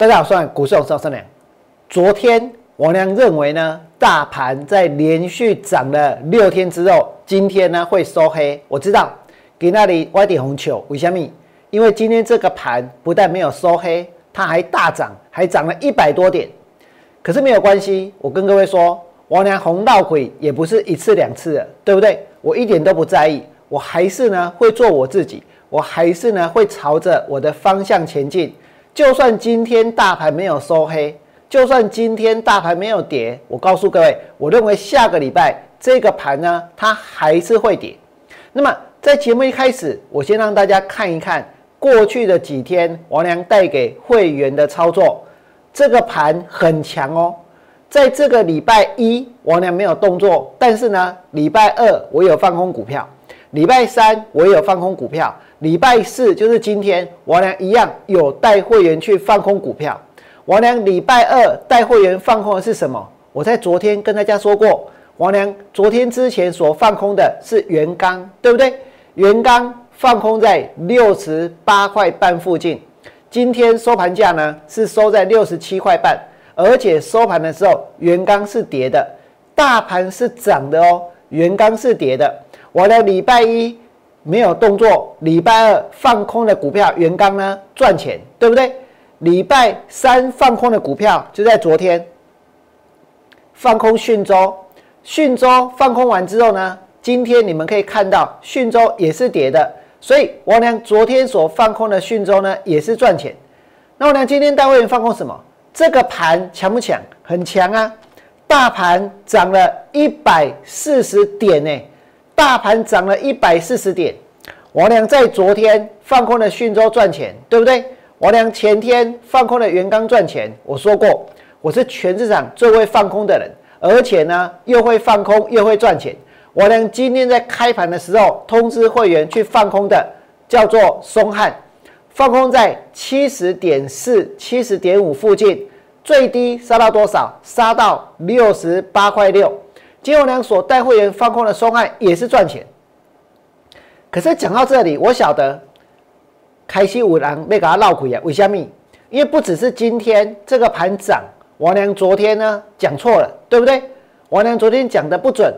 大家好，我是股市老赵三良。昨天王良认为呢，大盘在连续涨了六天之后，今天呢会收黑。我知道给那里歪点红球，为什么？因为今天这个盘不但没有收黑，它还大涨，还涨了一百多点。可是没有关系，我跟各位说，王良红到鬼也不是一次两次了，对不对？我一点都不在意，我还是呢会做我自己，我还是呢会朝着我的方向前进。就算今天大盘没有收黑，就算今天大盘没有跌，我告诉各位，我认为下个礼拜这个盘呢，它还是会跌。那么在节目一开始，我先让大家看一看过去的几天王良带给会员的操作，这个盘很强哦。在这个礼拜一，王良没有动作，但是呢，礼拜二我有放空股票，礼拜三我也有放空股票。礼拜四就是今天，王良一样有带会员去放空股票。王良礼拜二带会员放空的是什么？我在昨天跟大家说过，王良昨天之前所放空的是原钢，对不对？原钢放空在六十八块半附近，今天收盘价呢是收在六十七块半，而且收盘的时候原钢是跌的，大盘是涨的哦，原钢是跌的。我的礼拜一。没有动作，礼拜二放空的股票元刚呢赚钱，对不对？礼拜三放空的股票就在昨天放空讯州，讯州放空完之后呢，今天你们可以看到讯州也是跌的，所以王良昨天所放空的讯州呢也是赚钱。那王良今天带会员放空什么？这个盘强不强？很强啊！大盘涨了一百四十点呢。大盘涨了一百四十点，王良在昨天放空了讯州赚钱，对不对？王良前天放空了元刚赚钱。我说过，我是全市场最会放空的人，而且呢又会放空又会赚钱。王良今天在开盘的时候通知会员去放空的，叫做松汉，放空在七十点四、七十点五附近，最低杀到多少？杀到六十八块六。金融良所带会员放空的松汉也是赚钱，可是讲到这里，我晓得开心五郎被给他闹鬼啊，为虾米？因为不只是今天这个盘涨，王良昨天呢讲错了，对不对？王良昨天讲的不准。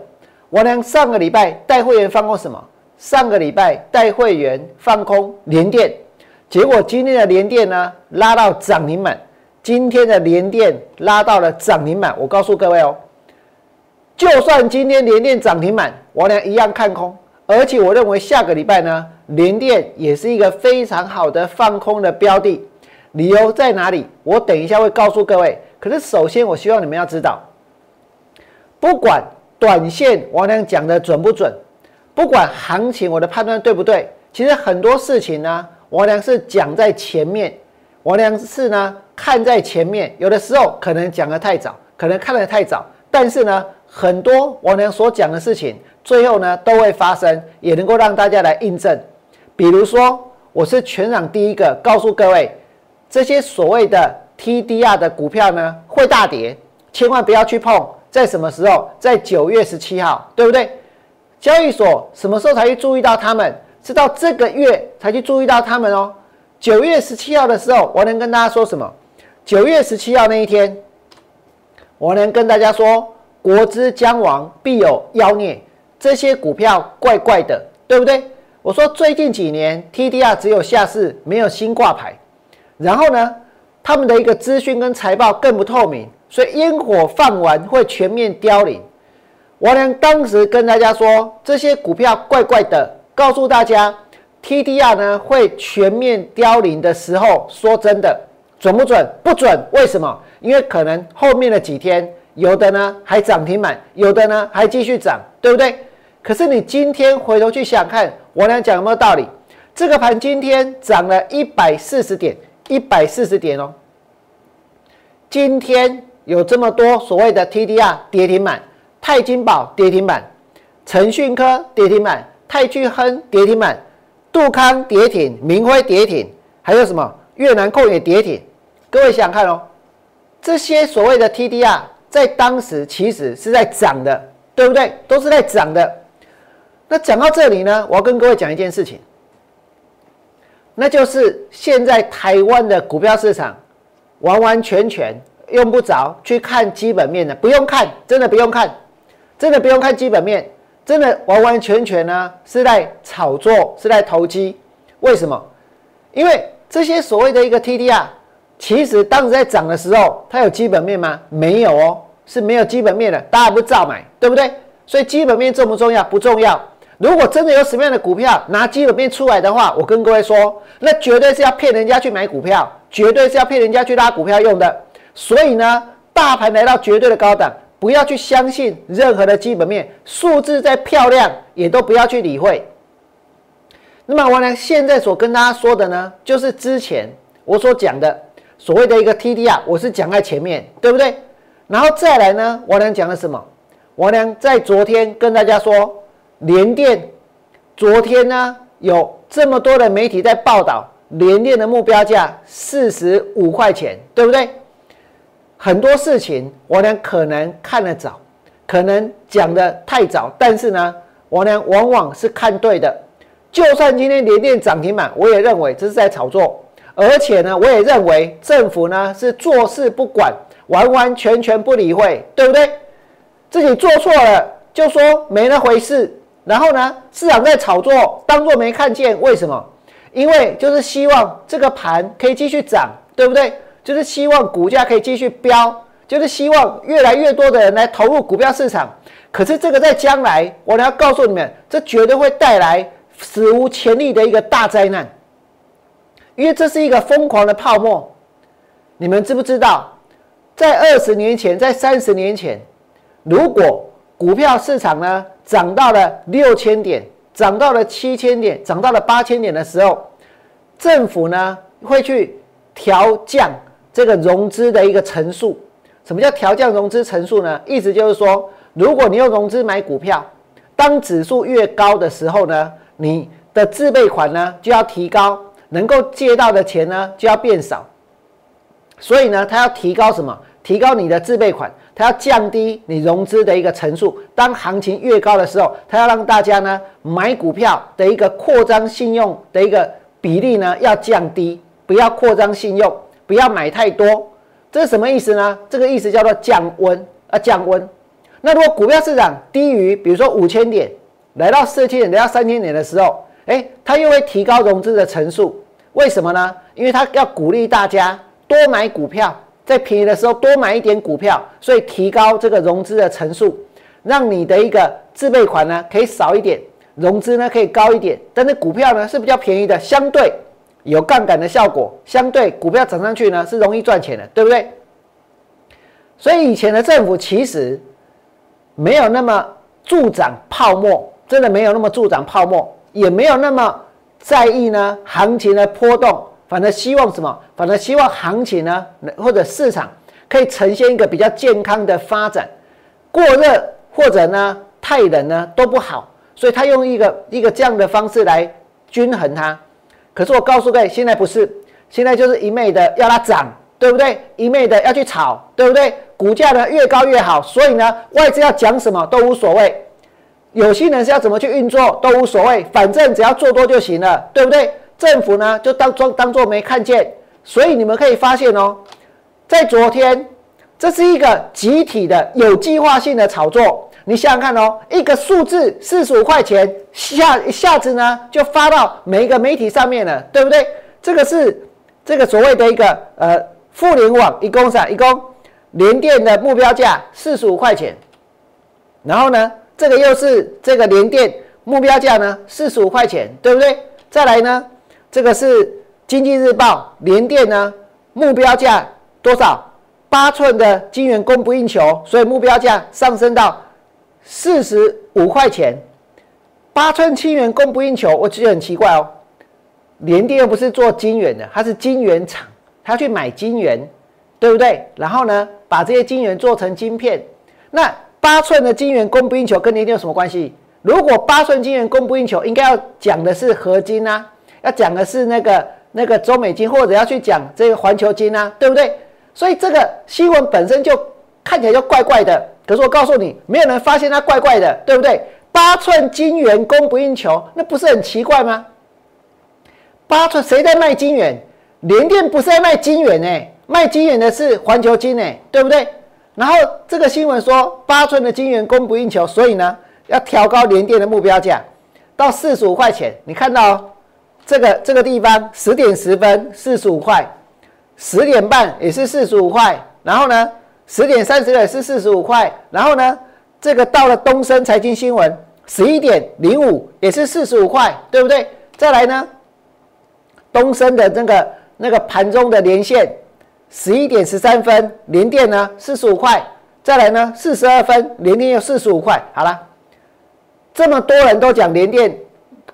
王良上个礼拜带会员放空什么？上个礼拜带会员放空连电，结果今天的连电呢拉到涨停板，今天的连电拉到了涨停板。我告诉各位哦。就算今天连电涨停板，我俩一样看空，而且我认为下个礼拜呢，连电也是一个非常好的放空的标的。理由在哪里？我等一下会告诉各位。可是首先，我希望你们要知道，不管短线王良讲的准不准，不管行情我的判断对不对，其实很多事情呢，王良是讲在前面，王良是呢看在前面。有的时候可能讲的太早，可能看的太早，但是呢。很多王良所讲的事情，最后呢都会发生，也能够让大家来印证。比如说，我是全场第一个告诉各位，这些所谓的 TDR 的股票呢会大跌，千万不要去碰。在什么时候？在九月十七号，对不对？交易所什么时候才去注意到他们？是到这个月才去注意到他们哦。九月十七号的时候，我能跟大家说什么？九月十七号那一天，我能跟大家说。国之将亡，必有妖孽。这些股票怪怪的，对不对？我说最近几年 TDR 只有下市，没有新挂牌。然后呢，他们的一个资讯跟财报更不透明，所以烟火放完会全面凋零。王良当时跟大家说，这些股票怪怪的，告诉大家 TDR 呢会全面凋零的时候，说真的准不准？不准。为什么？因为可能后面的几天。有的呢还涨停板，有的呢还继续涨，对不对？可是你今天回头去想看，我俩讲有没有道理？这个盘今天涨了一百四十点，一百四十点哦。今天有这么多所谓的 TDR 跌停板，泰金宝跌停板，腾讯科跌停板，泰聚亨跌停板，杜康跌停，明辉跌停，还有什么越南控也跌停？各位想想看哦，这些所谓的 TDR。在当时其实是在涨的，对不对？都是在涨的。那讲到这里呢，我要跟各位讲一件事情，那就是现在台湾的股票市场完完全全用不着去看基本面的，不用看，真的不用看，真的不用看基本面，真的完完全全呢是在炒作，是在投机。为什么？因为这些所谓的一个 TDR，其实当时在涨的时候，它有基本面吗？没有哦，是没有基本面的，大家不照买，对不对？所以基本面重不重要？不重要。如果真的有什么样的股票拿基本面出来的话，我跟各位说，那绝对是要骗人家去买股票，绝对是要骗人家去拉股票用的。所以呢，大盘来到绝对的高档，不要去相信任何的基本面，数字再漂亮也都不要去理会。那么我呢，现在所跟大家说的呢，就是之前我所讲的所谓的一个 TDR，我是讲在前面，对不对？然后再来呢，我能讲了什么？我呢在昨天跟大家说。联电昨天呢，有这么多的媒体在报道联电的目标价四十五块钱，对不对？很多事情我呢可能看得早，可能讲的太早，但是呢，我呢往往是看对的。就算今天联电涨停板，我也认为这是在炒作，而且呢，我也认为政府呢是坐视不管，完完全全不理会，对不对？自己做错了就说没那回事。然后呢，市场在炒作，当做没看见。为什么？因为就是希望这个盘可以继续涨，对不对？就是希望股价可以继续飙，就是希望越来越多的人来投入股票市场。可是这个在将来，我要告诉你们，这绝对会带来史无前例的一个大灾难，因为这是一个疯狂的泡沫。你们知不知道，在二十年前，在三十年前，如果股票市场呢？涨到了六千点，涨到了七千点，涨到了八千点的时候，政府呢会去调降这个融资的一个层数。什么叫调降融资层数呢？意思就是说，如果你用融资买股票，当指数越高的时候呢，你的自备款呢就要提高，能够借到的钱呢就要变少。所以呢，它要提高什么？提高你的自备款。它要降低你融资的一个层数，当行情越高的时候，它要让大家呢买股票的一个扩张信用的一个比例呢要降低，不要扩张信用，不要买太多。这是什么意思呢？这个意思叫做降温啊，降温。那如果股票市场低于，比如说五千点，来到四千点，来到三千点的时候，哎，它又会提高融资的层数。为什么呢？因为他要鼓励大家多买股票。在便宜的时候多买一点股票，所以提高这个融资的层数，让你的一个自备款呢可以少一点，融资呢可以高一点，但是股票呢是比较便宜的，相对有杠杆的效果，相对股票涨上去呢是容易赚钱的，对不对？所以以前的政府其实没有那么助长泡沫，真的没有那么助长泡沫，也没有那么在意呢行情的波动。反而希望什么？反而希望行情呢，或者市场可以呈现一个比较健康的发展。过热或者呢太冷呢都不好，所以他用一个一个这样的方式来均衡它。可是我告诉各位，现在不是，现在就是一昧的要它涨，对不对？一昧的要去炒，对不对？股价呢越高越好，所以呢外资要讲什么都无所谓，有些人是要怎么去运作都无所谓，反正只要做多就行了，对不对？政府呢，就当装当做没看见，所以你们可以发现哦，在昨天，这是一个集体的有计划性的炒作。你想想看哦，一个数字四十五块钱，下一下子呢就发到每一个媒体上面了，对不对？这个是这个所谓的一个呃，互联网一共啥？一共联电的目标价四十五块钱，然后呢，这个又是这个联电目标价呢四十五块钱，对不对？再来呢？这个是经济日报，联电呢目标价多少？八寸的晶圆供不应求，所以目标价上升到四十五块钱。八寸晶圆供不应求，我觉得很奇怪哦。联电又不是做晶圆的，它是晶圆厂，它去买晶圆，对不对？然后呢，把这些晶圆做成晶片。那八寸的晶圆供不应求跟联电有什么关系？如果八寸晶圆供不应求，应该要讲的是合金啊。要讲的是那个那个中美金，或者要去讲这个环球金啊，对不对？所以这个新闻本身就看起来就怪怪的。可是我告诉你，没有人发现它怪怪的，对不对？八寸金元供不应求，那不是很奇怪吗？八寸谁在卖金元？联电不是在卖金元哎，卖金元的是环球金诶，对不对？然后这个新闻说八寸的金圆供不应求，所以呢要调高联电的目标价到四十五块钱。你看到这个这个地方十点十分四十五块，十点半也是四十五块，然后呢十点三十也是四十五块，然后呢这个到了东升财经新闻十一点零五也是四十五块，对不对？再来呢东升的那个那个盘中的连线。十一点十三分，连电呢四十五块，再来呢四十二分，连电又四十五块。好了，这么多人都讲连电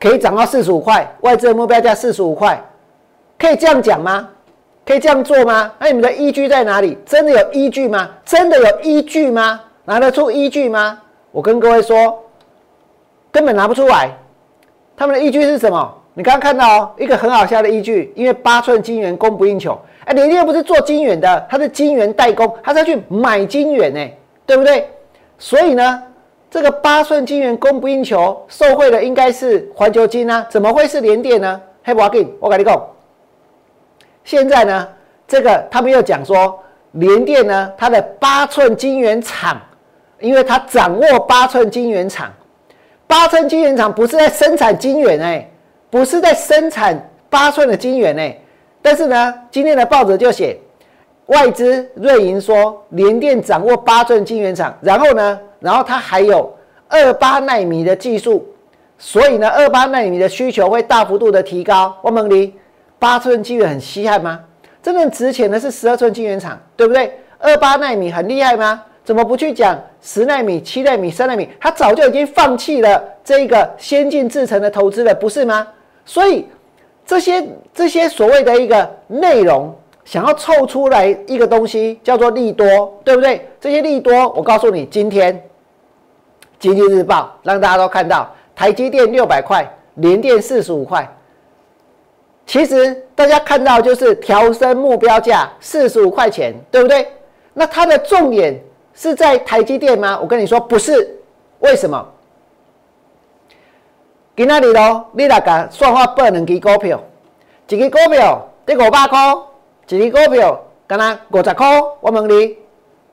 可以涨到四十五块，外资的目标价四十五块，可以这样讲吗？可以这样做吗？那你们的依据在哪里？真的有依据吗？真的有依据吗？拿得出依据吗？我跟各位说，根本拿不出来。他们的依据是什么？你刚刚看到哦，一个很好笑的依据，因为八寸金元供不应求。哎，联电又不是做晶圆的，它是晶圆代工，它是要去买晶圆呢，对不对？所以呢，这个八寸晶圆供不应求，受惠的应该是环球晶啊，怎么会是联电呢？黑不给我跟你讲，现在呢，这个他们又讲说，联电呢，它的八寸晶圆厂，因为它掌握八寸晶圆厂，八寸晶圆厂不是在生产晶圆哎，不是在生产八寸的晶圆呢。但是呢，今天的报纸就写外资瑞银说，联电掌握八寸晶圆厂，然后呢，然后它还有二八纳米的技术，所以呢，二八纳米的需求会大幅度的提高。我问你，八寸晶圆很稀罕吗？真正值钱的是十二寸晶圆厂，对不对？二八纳米很厉害吗？怎么不去讲十纳米、七纳米、三纳米？他早就已经放弃了这个先进制程的投资了，不是吗？所以。这些这些所谓的一个内容，想要凑出来一个东西叫做利多，对不对？这些利多，我告诉你，今天《经济日报》让大家都看到，台积电六百块，联电四十五块。其实大家看到就是调升目标价四十五块钱，对不对？那它的重点是在台积电吗？我跟你说不是，为什么？今仔日咯，你来甲算法报两支股票，一支股票得五百块，一支股票干那五十块。我问你，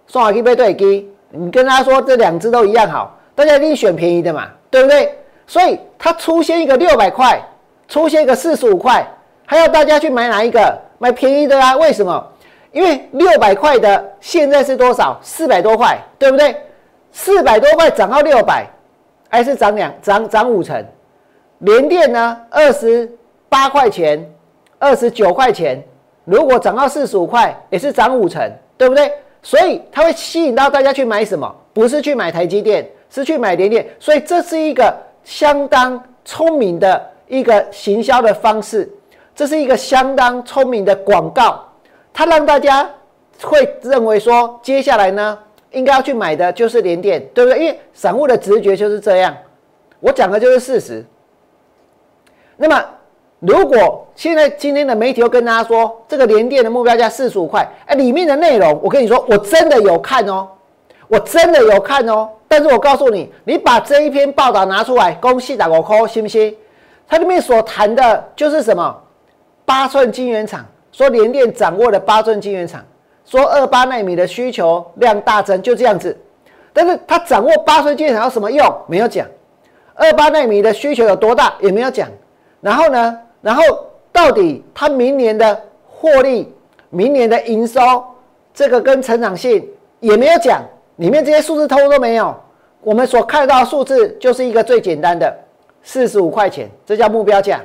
算法去买对支？你跟他说这两只都一样好，大家一定选便宜的嘛，对不对？所以它出现一个六百块，出现一个四十五块，还要大家去买哪一个？买便宜的啊？为什么？因为六百块的现在是多少？四百多块，对不对？四百多块涨到六百，还是涨两涨涨五成？联电呢，二十八块钱，二十九块钱，如果涨到四十五块，也是涨五成，对不对？所以它会吸引到大家去买什么？不是去买台积电，是去买联电。所以这是一个相当聪明的一个行销的方式，这是一个相当聪明的广告，它让大家会认为说，接下来呢，应该要去买的就是联电，对不对？因为散户的直觉就是这样，我讲的就是事实。那么，如果现在今天的媒体又跟大家说这个联电的目标价四十五块，哎，里面的内容我跟你说，我真的有看哦，我真的有看哦。但是我告诉你，你把这一篇报道拿出来，恭喜打个 call，，信不信？它里面所谈的就是什么？八寸晶圆厂，说联电掌握了八寸晶圆厂，说二八纳米的需求量大增，就这样子。但是它掌握八寸晶圆厂有什么用？没有讲。二八纳米的需求有多大？也没有讲。然后呢？然后到底它明年的获利、明年的营收，这个跟成长性也没有讲，里面这些数字通都没有。我们所看到数字就是一个最简单的四十五块钱，这叫目标价。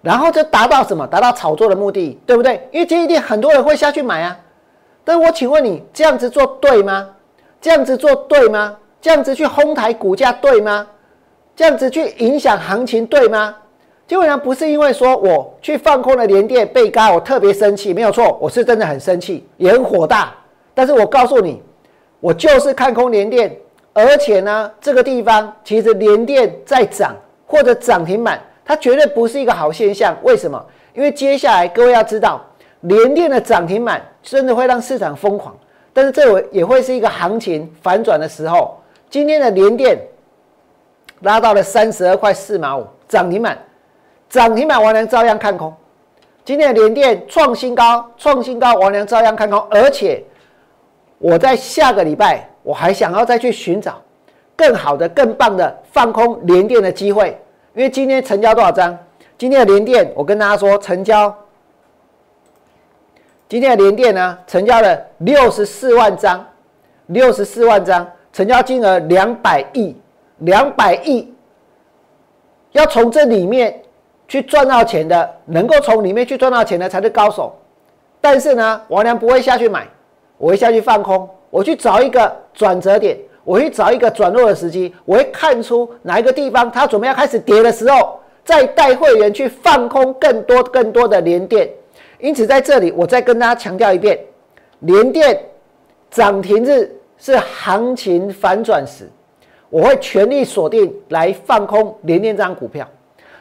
然后就达到什么？达到炒作的目的，对不对？因为这一定很多人会下去买啊。但我请问你，这样子做对吗？这样子做对吗？这样子去哄抬股价对吗？这样子去影响行情，对吗？基本上不是因为说我去放空了连电被嘎，我特别生气，没有错，我是真的很生气，也很火大。但是我告诉你，我就是看空连电，而且呢，这个地方其实连电在涨或者涨停板，它绝对不是一个好现象。为什么？因为接下来各位要知道，连电的涨停板真的会让市场疯狂，但是这也会是一个行情反转的时候。今天的连电。拉到了三十二块四毛五，涨停板，涨停板我能照样看空。今天的联电创新高，创新高，王良照样看空，而且我在下个礼拜我还想要再去寻找更好的、更棒的放空联电的机会，因为今天成交多少张？今天的联电，我跟大家说，成交。今天的联电呢，成交了六十四万张，六十四万张，成交金额两百亿，两百亿。要从这里面去赚到钱的，能够从里面去赚到钱的才是高手。但是呢，王良不会下去买，我会下去放空，我去找一个转折点，我去找一个转弱的时机，我会看出哪一个地方它准备要开始跌的时候，再带会员去放空更多更多的连电。因此，在这里我再跟大家强调一遍：连电涨停日是行情反转时，我会全力锁定来放空连电这张股票。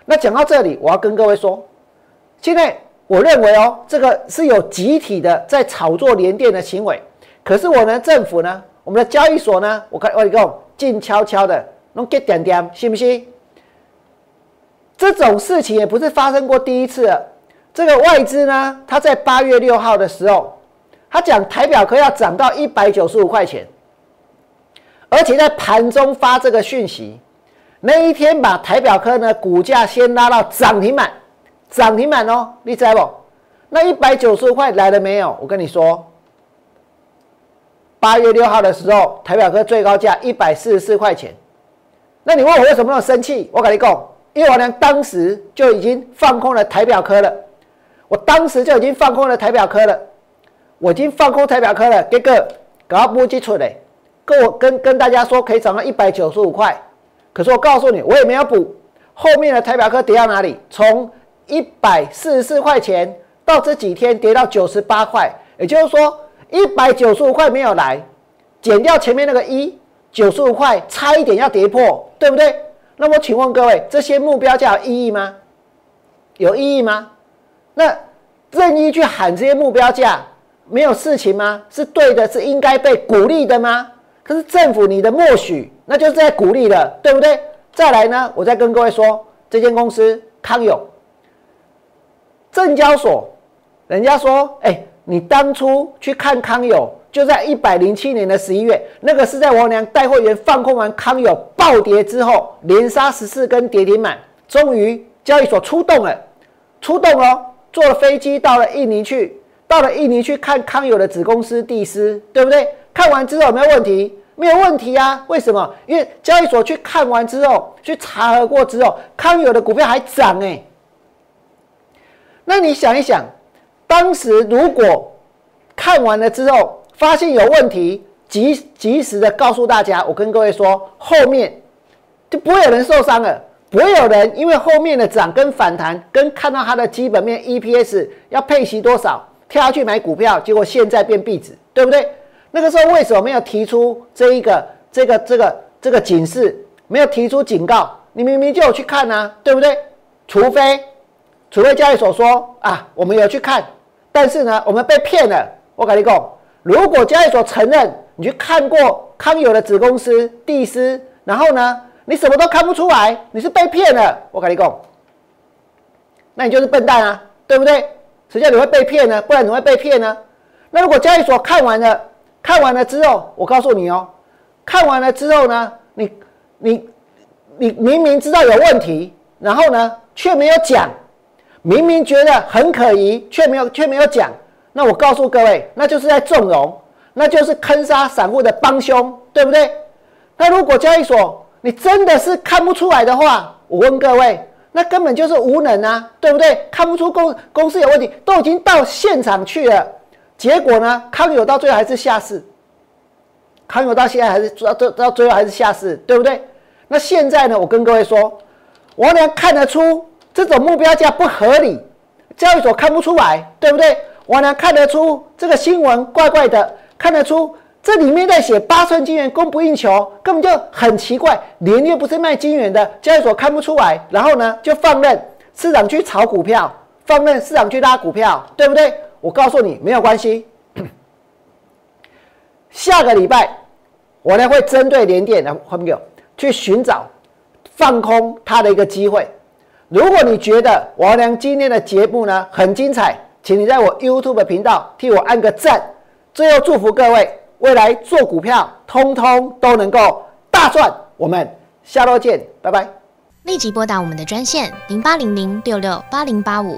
那讲到这里，我要跟各位说，现在我认为哦，这个是有集体的在炒作连电的行为。可是我呢，政府呢，我们的交易所呢，我看我讲静悄悄的弄给点点，信不信？这种事情也不是发生过第一次。这个外资呢，他在八月六号的时候，他讲台表科要涨到一百九十五块钱，而且在盘中发这个讯息，那一天把台表科呢股价先拉到涨停板，涨停板哦，你知不？那一百九十五块来了没有？我跟你说，八月六号的时候，台表科最高价一百四十四块钱，那你问我为什么要生气？我跟你讲，因为我呢当时就已经放空了台表科了。我当时就已经放空了台表科了，我已经放空台表科了。这个搞不基础的，跟我跟跟大家说可以涨到一百九十五块，可是我告诉你，我也没有补。后面的台表科跌到哪里？从一百四十四块钱到这几天跌到九十八块，也就是说一百九十五块没有来，减掉前面那个一九十五块，差一点要跌破，对不对？那我请问各位，这些目标价有意义吗？有意义吗？那任意去喊这些目标价，没有事情吗？是对的，是应该被鼓励的吗？可是政府你的默许，那就是在鼓励了，对不对？再来呢，我再跟各位说，这间公司康友，证交所，人家说，哎，你当初去看康友，就在一百零七年的十一月，那个是在王良带会员放空完康友暴跌之后，连杀十四根跌停板，终于交易所出动了，出动哦。坐了飞机到了印尼去，到了印尼去看康友的子公司蒂斯，对不对？看完之后有没有问题？没有问题啊？为什么？因为交易所去看完之后，去查核过之后，康友的股票还涨哎。那你想一想，当时如果看完了之后发现有问题，及及时的告诉大家，我跟各位说，后面就不会有人受伤了。不会有人因为后面的涨跟反弹，跟看到它的基本面 EPS 要配息多少，跳下去买股票，结果现在变壁纸，对不对？那个时候为什么没有提出这一个、这个、这个、这个警示？没有提出警告？你明明就有去看啊，对不对？除非，除非交易所说啊，我们有去看，但是呢，我们被骗了。我跟你讲，如果交易所承认你去看过康友的子公司地斯，然后呢？你什么都看不出来，你是被骗了。我跟你讲，那你就是笨蛋啊，对不对？谁叫你会被骗呢？不然你会被骗呢？那如果交易所看完了，看完了之后，我告诉你哦，看完了之后呢，你你你明明知道有问题，然后呢却没有讲，明明觉得很可疑，却没有却没有讲，那我告诉各位，那就是在纵容，那就是坑杀散户的帮凶，对不对？那如果交易所，你真的是看不出来的话，我问各位，那根本就是无能啊，对不对？看不出公公司有问题，都已经到现场去了，结果呢，康友到最后还是下市，康友到现在还是到到到最后还是下市，对不对？那现在呢，我跟各位说，我俩看得出这种目标价不合理，交易所看不出来，对不对？我俩看得出这个新闻怪怪的，看得出。这里面在写八寸金元供不应求，根本就很奇怪。连月不是卖金元的，交易所看不出来，然后呢就放任市场去炒股票，放任市场去拉股票，对不对？我告诉你没有关系。下个礼拜我呢会针对连电的朋友去寻找放空它的一个机会，如果你觉得王良今天的节目呢很精彩，请你在我 YouTube 频道替我按个赞。最后祝福各位未来做股票，通通都能够大赚。我们下周见，拜拜。立即拨打我们的专线零八零零六六八零八五